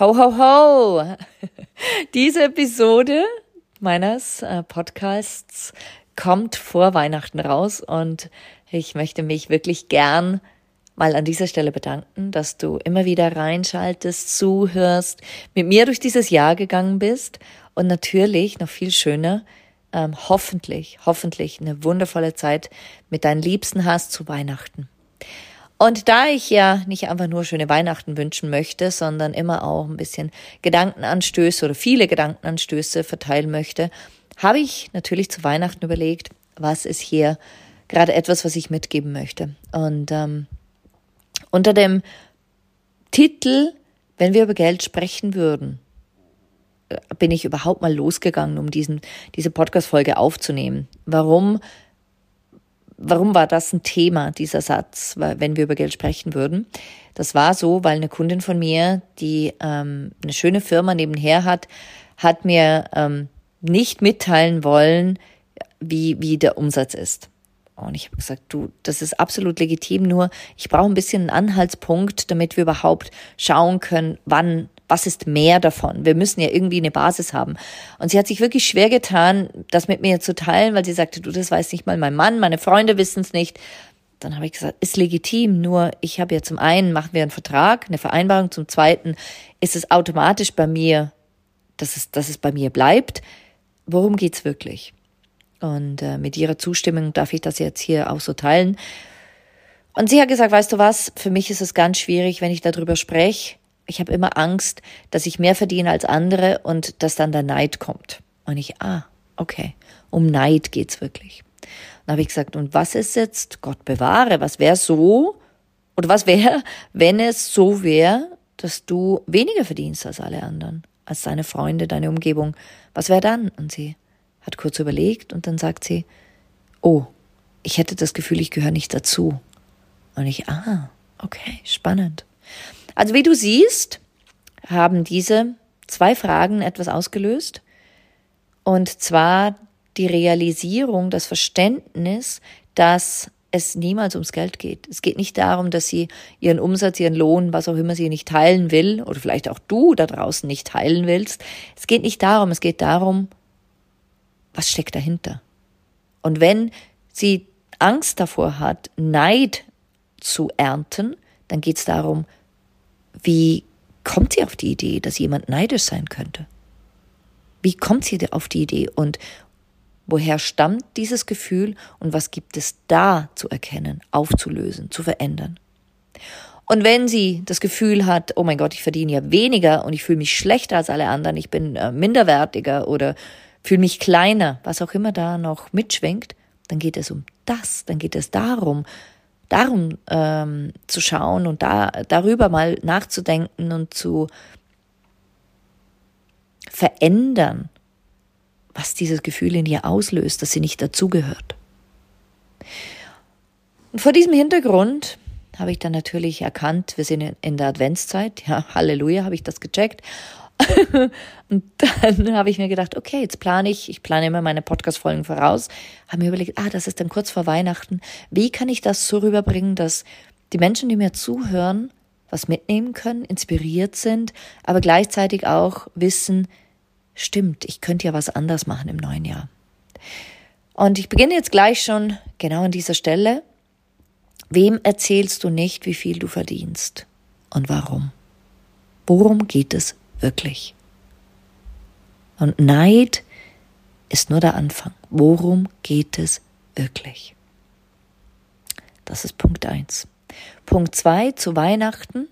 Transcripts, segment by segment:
Ho, ho, ho! Diese Episode meines äh, Podcasts kommt vor Weihnachten raus und ich möchte mich wirklich gern mal an dieser Stelle bedanken, dass du immer wieder reinschaltest, zuhörst, mit mir durch dieses Jahr gegangen bist und natürlich noch viel schöner, ähm, hoffentlich, hoffentlich eine wundervolle Zeit mit deinen Liebsten hast zu Weihnachten. Und da ich ja nicht einfach nur schöne Weihnachten wünschen möchte, sondern immer auch ein bisschen Gedankenanstöße oder viele Gedankenanstöße verteilen möchte, habe ich natürlich zu Weihnachten überlegt, was ist hier gerade etwas, was ich mitgeben möchte. Und ähm, unter dem Titel, wenn wir über Geld sprechen würden, äh, bin ich überhaupt mal losgegangen, um diesen, diese Podcast-Folge aufzunehmen. Warum warum war das ein Thema, dieser Satz, wenn wir über Geld sprechen würden? Das war so, weil eine Kundin von mir, die ähm, eine schöne Firma nebenher hat, hat mir ähm, nicht mitteilen wollen, wie, wie der Umsatz ist. Und ich habe gesagt, du, das ist absolut legitim, nur ich brauche ein bisschen einen Anhaltspunkt, damit wir überhaupt schauen können, wann was ist mehr davon? Wir müssen ja irgendwie eine Basis haben. Und sie hat sich wirklich schwer getan, das mit mir zu teilen, weil sie sagte, du, das weiß nicht mal mein Mann, meine Freunde wissen es nicht. Dann habe ich gesagt, ist legitim, nur ich habe ja zum einen, machen wir einen Vertrag, eine Vereinbarung, zum zweiten ist es automatisch bei mir, dass es, dass es bei mir bleibt. Worum geht's wirklich? Und äh, mit ihrer Zustimmung darf ich das jetzt hier auch so teilen. Und sie hat gesagt, weißt du was, für mich ist es ganz schwierig, wenn ich darüber spreche, ich habe immer Angst, dass ich mehr verdiene als andere und dass dann der Neid kommt. Und ich, ah, okay, um Neid geht's wirklich. Dann habe ich gesagt, und was ist jetzt, Gott bewahre, was wäre so, oder was wäre, wenn es so wäre, dass du weniger verdienst als alle anderen, als deine Freunde, deine Umgebung. Was wäre dann? Und sie hat kurz überlegt und dann sagt sie, oh, ich hätte das Gefühl, ich gehöre nicht dazu. Und ich, ah, okay, spannend. Also wie du siehst, haben diese zwei Fragen etwas ausgelöst. Und zwar die Realisierung, das Verständnis, dass es niemals ums Geld geht. Es geht nicht darum, dass sie ihren Umsatz, ihren Lohn, was auch immer sie nicht teilen will, oder vielleicht auch du da draußen nicht teilen willst. Es geht nicht darum, es geht darum, was steckt dahinter. Und wenn sie Angst davor hat, Neid zu ernten, dann geht es darum, wie kommt sie auf die Idee, dass jemand neidisch sein könnte? Wie kommt sie auf die Idee und woher stammt dieses Gefühl und was gibt es da zu erkennen, aufzulösen, zu verändern? Und wenn sie das Gefühl hat, oh mein Gott, ich verdiene ja weniger und ich fühle mich schlechter als alle anderen, ich bin äh, minderwertiger oder fühle mich kleiner, was auch immer da noch mitschwingt, dann geht es um das, dann geht es darum, darum ähm, zu schauen und da, darüber mal nachzudenken und zu verändern, was dieses Gefühl in ihr auslöst, dass sie nicht dazugehört. Und vor diesem Hintergrund habe ich dann natürlich erkannt, wir sind in der Adventszeit, ja, Halleluja, habe ich das gecheckt und dann habe ich mir gedacht, okay, jetzt plane ich, ich plane immer meine Podcast-Folgen voraus, habe mir überlegt, ah, das ist dann kurz vor Weihnachten. Wie kann ich das so rüberbringen, dass die Menschen, die mir zuhören, was mitnehmen können, inspiriert sind, aber gleichzeitig auch wissen, stimmt, ich könnte ja was anders machen im neuen Jahr. Und ich beginne jetzt gleich schon genau an dieser Stelle. Wem erzählst du nicht, wie viel du verdienst und warum? Worum geht es wirklich. Und Neid ist nur der Anfang. Worum geht es wirklich? Das ist Punkt eins. Punkt zwei zu Weihnachten.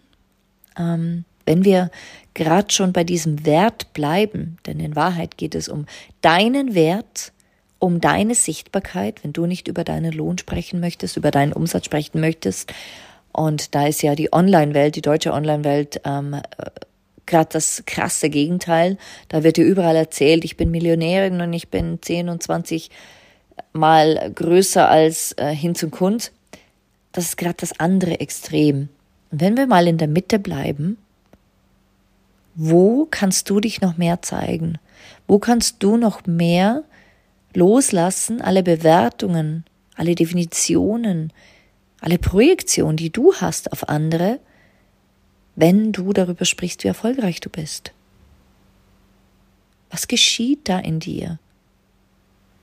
Ähm, wenn wir gerade schon bei diesem Wert bleiben, denn in Wahrheit geht es um deinen Wert, um deine Sichtbarkeit, wenn du nicht über deinen Lohn sprechen möchtest, über deinen Umsatz sprechen möchtest. Und da ist ja die Online-Welt, die deutsche Online-Welt, ähm, gerade das krasse Gegenteil. Da wird dir überall erzählt, ich bin Millionärin und ich bin 10 und 20 mal größer als äh, hin zum Kund. Das ist gerade das andere Extrem. Und wenn wir mal in der Mitte bleiben, wo kannst du dich noch mehr zeigen? Wo kannst du noch mehr loslassen, alle Bewertungen, alle Definitionen, alle Projektionen, die du hast auf andere, wenn du darüber sprichst, wie erfolgreich du bist? Was geschieht da in dir,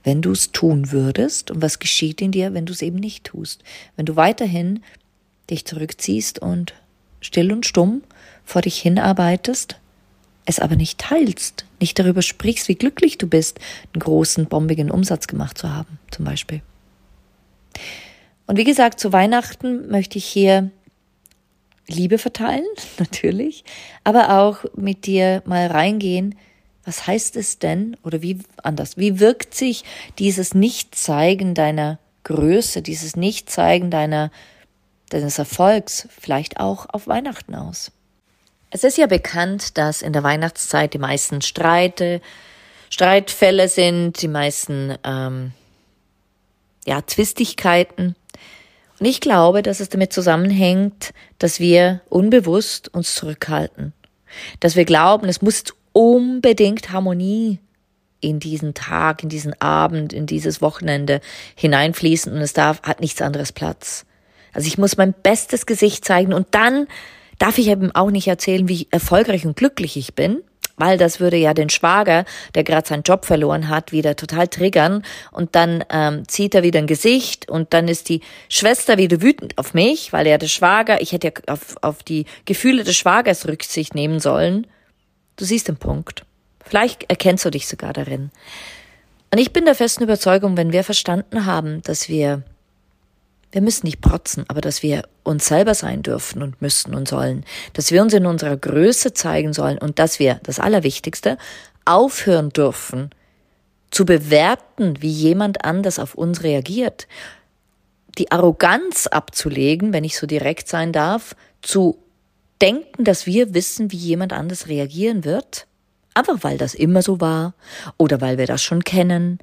wenn du es tun würdest? Und was geschieht in dir, wenn du es eben nicht tust? Wenn du weiterhin dich zurückziehst und still und stumm vor dich hinarbeitest, es aber nicht teilst, nicht darüber sprichst, wie glücklich du bist, einen großen, bombigen Umsatz gemacht zu haben, zum Beispiel. Und wie gesagt, zu Weihnachten möchte ich hier Liebe verteilen, natürlich, aber auch mit dir mal reingehen, was heißt es denn oder wie anders, wie wirkt sich dieses Nichtzeigen deiner Größe, dieses Nichtzeigen deiner deines Erfolgs vielleicht auch auf Weihnachten aus? Es ist ja bekannt, dass in der Weihnachtszeit die meisten Streite, Streitfälle sind, die meisten ähm, ja, Zwistigkeiten. Und ich glaube, dass es damit zusammenhängt, dass wir unbewusst uns zurückhalten. Dass wir glauben, es muss unbedingt Harmonie in diesen Tag, in diesen Abend, in dieses Wochenende hineinfließen und es darf, hat nichts anderes Platz. Also ich muss mein bestes Gesicht zeigen und dann darf ich eben auch nicht erzählen, wie erfolgreich und glücklich ich bin, weil das würde ja den Schwager, der gerade seinen Job verloren hat, wieder total triggern und dann ähm, zieht er wieder ein Gesicht und dann ist die Schwester wieder wütend auf mich, weil er der Schwager, ich hätte ja auf, auf die Gefühle des Schwagers Rücksicht nehmen sollen. Du siehst den Punkt. Vielleicht erkennst du dich sogar darin. Und ich bin der festen Überzeugung, wenn wir verstanden haben, dass wir wir müssen nicht protzen, aber dass wir uns selber sein dürfen und müssen und sollen, dass wir uns in unserer Größe zeigen sollen und dass wir, das Allerwichtigste, aufhören dürfen, zu bewerten, wie jemand anders auf uns reagiert, die Arroganz abzulegen, wenn ich so direkt sein darf, zu denken, dass wir wissen, wie jemand anders reagieren wird, einfach weil das immer so war oder weil wir das schon kennen.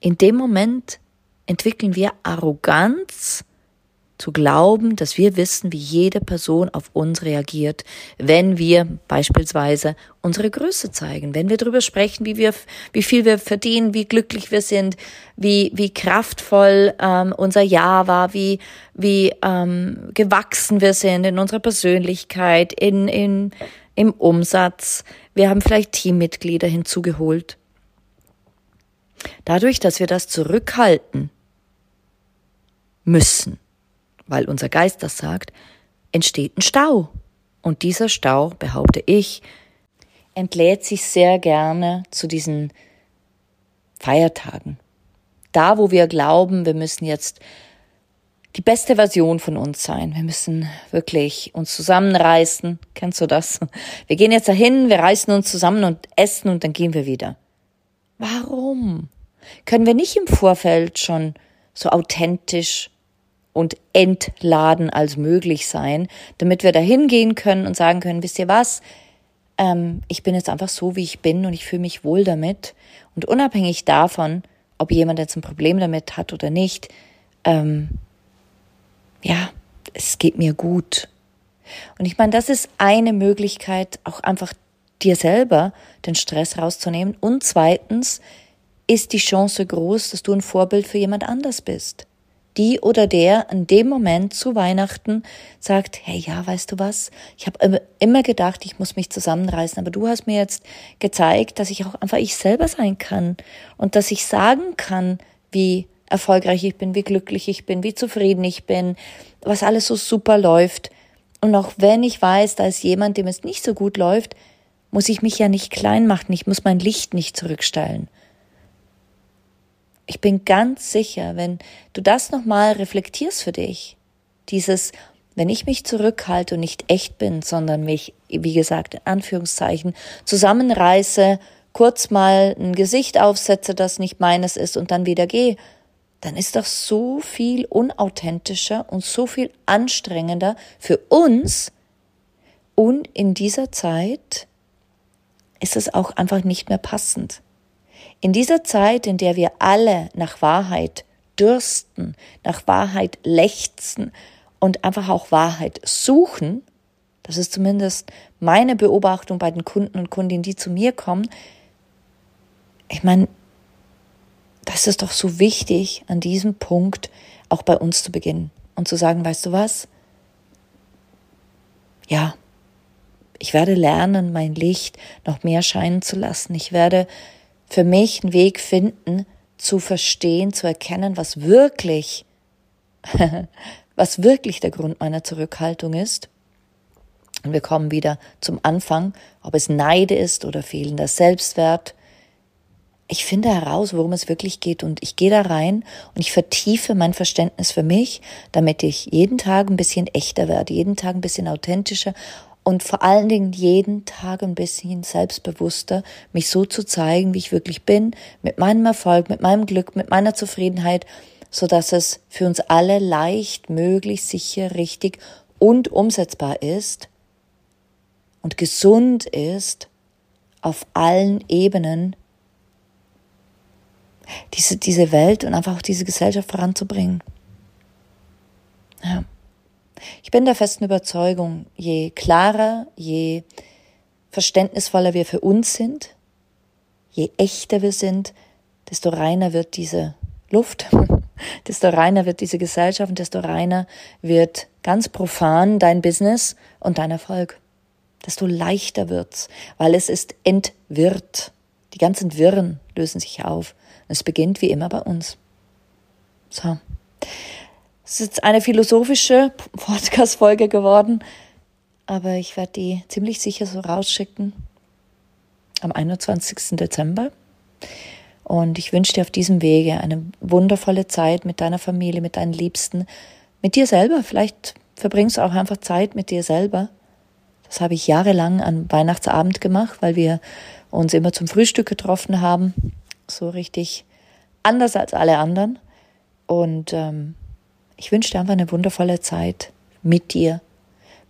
In dem Moment entwickeln wir Arroganz, zu glauben, dass wir wissen, wie jede Person auf uns reagiert, wenn wir beispielsweise unsere Größe zeigen, wenn wir darüber sprechen, wie wir, wie viel wir verdienen, wie glücklich wir sind, wie, wie kraftvoll ähm, unser Jahr war, wie, wie ähm, gewachsen wir sind in unserer Persönlichkeit, in, in, im Umsatz. Wir haben vielleicht Teammitglieder hinzugeholt. Dadurch, dass wir das zurückhalten müssen, weil unser Geist das sagt, entsteht ein Stau. Und dieser Stau, behaupte ich, entlädt sich sehr gerne zu diesen Feiertagen. Da, wo wir glauben, wir müssen jetzt die beste Version von uns sein. Wir müssen wirklich uns zusammenreißen. Kennst du das? Wir gehen jetzt dahin, wir reißen uns zusammen und essen und dann gehen wir wieder. Warum? Können wir nicht im Vorfeld schon so authentisch und entladen als möglich sein, damit wir da hingehen können und sagen können, wisst ihr was, ähm, ich bin jetzt einfach so, wie ich bin und ich fühle mich wohl damit. Und unabhängig davon, ob jemand jetzt ein Problem damit hat oder nicht, ähm, ja, es geht mir gut. Und ich meine, das ist eine Möglichkeit, auch einfach dir selber den Stress rauszunehmen. Und zweitens ist die Chance groß, dass du ein Vorbild für jemand anders bist die oder der in dem Moment zu Weihnachten sagt, hey ja, weißt du was, ich habe immer gedacht, ich muss mich zusammenreißen, aber du hast mir jetzt gezeigt, dass ich auch einfach ich selber sein kann und dass ich sagen kann, wie erfolgreich ich bin, wie glücklich ich bin, wie zufrieden ich bin, was alles so super läuft. Und auch wenn ich weiß, da ist jemand, dem es nicht so gut läuft, muss ich mich ja nicht klein machen, ich muss mein Licht nicht zurückstellen. Ich bin ganz sicher, wenn du das nochmal reflektierst für dich, dieses, wenn ich mich zurückhalte und nicht echt bin, sondern mich, wie gesagt, in Anführungszeichen zusammenreiße, kurz mal ein Gesicht aufsetze, das nicht meines ist und dann wieder gehe, dann ist das so viel unauthentischer und so viel anstrengender für uns. Und in dieser Zeit ist es auch einfach nicht mehr passend. In dieser Zeit, in der wir alle nach Wahrheit dürsten, nach Wahrheit lechzen und einfach auch Wahrheit suchen, das ist zumindest meine Beobachtung bei den Kunden und Kundinnen, die zu mir kommen. Ich meine, das ist doch so wichtig, an diesem Punkt auch bei uns zu beginnen und zu sagen, weißt du was? Ja, ich werde lernen, mein Licht noch mehr scheinen zu lassen. Ich werde für mich einen Weg finden, zu verstehen, zu erkennen, was wirklich, was wirklich der Grund meiner Zurückhaltung ist. Und wir kommen wieder zum Anfang, ob es Neide ist oder fehlender Selbstwert, ich finde heraus, worum es wirklich geht und ich gehe da rein und ich vertiefe mein Verständnis für mich, damit ich jeden Tag ein bisschen echter werde, jeden Tag ein bisschen authentischer und vor allen Dingen jeden Tag ein bisschen selbstbewusster, mich so zu zeigen, wie ich wirklich bin, mit meinem Erfolg, mit meinem Glück, mit meiner Zufriedenheit, so dass es für uns alle leicht, möglich, sicher, richtig und umsetzbar ist und gesund ist auf allen Ebenen diese, diese Welt und einfach auch diese Gesellschaft voranzubringen. Ja. Ich bin der festen Überzeugung, je klarer, je verständnisvoller wir für uns sind, je echter wir sind, desto reiner wird diese Luft, desto reiner wird diese Gesellschaft und desto reiner wird ganz profan dein Business und dein Erfolg. Desto leichter wird's, weil es ist entwirrt. Die ganzen Wirren lösen sich auf. Es beginnt wie immer bei uns. So. Es ist jetzt eine philosophische Podcast-Folge geworden, aber ich werde die ziemlich sicher so rausschicken am 21. Dezember. Und ich wünsche dir auf diesem Wege eine wundervolle Zeit mit deiner Familie, mit deinen Liebsten, mit dir selber. Vielleicht verbringst du auch einfach Zeit mit dir selber. Das habe ich jahrelang an Weihnachtsabend gemacht, weil wir uns immer zum Frühstück getroffen haben so richtig anders als alle anderen. Und ähm, ich wünsche dir einfach eine wundervolle Zeit mit dir.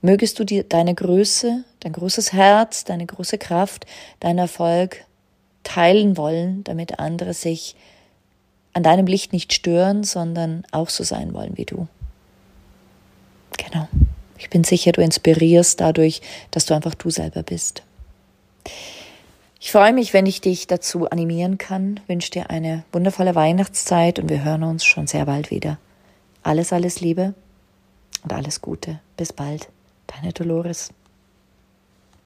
Mögest du dir deine Größe, dein großes Herz, deine große Kraft, dein Erfolg teilen wollen, damit andere sich an deinem Licht nicht stören, sondern auch so sein wollen wie du. Genau. Ich bin sicher, du inspirierst dadurch, dass du einfach du selber bist. Ich freue mich, wenn ich dich dazu animieren kann, wünsche dir eine wundervolle Weihnachtszeit und wir hören uns schon sehr bald wieder. Alles, alles Liebe und alles Gute. Bis bald. Deine Dolores.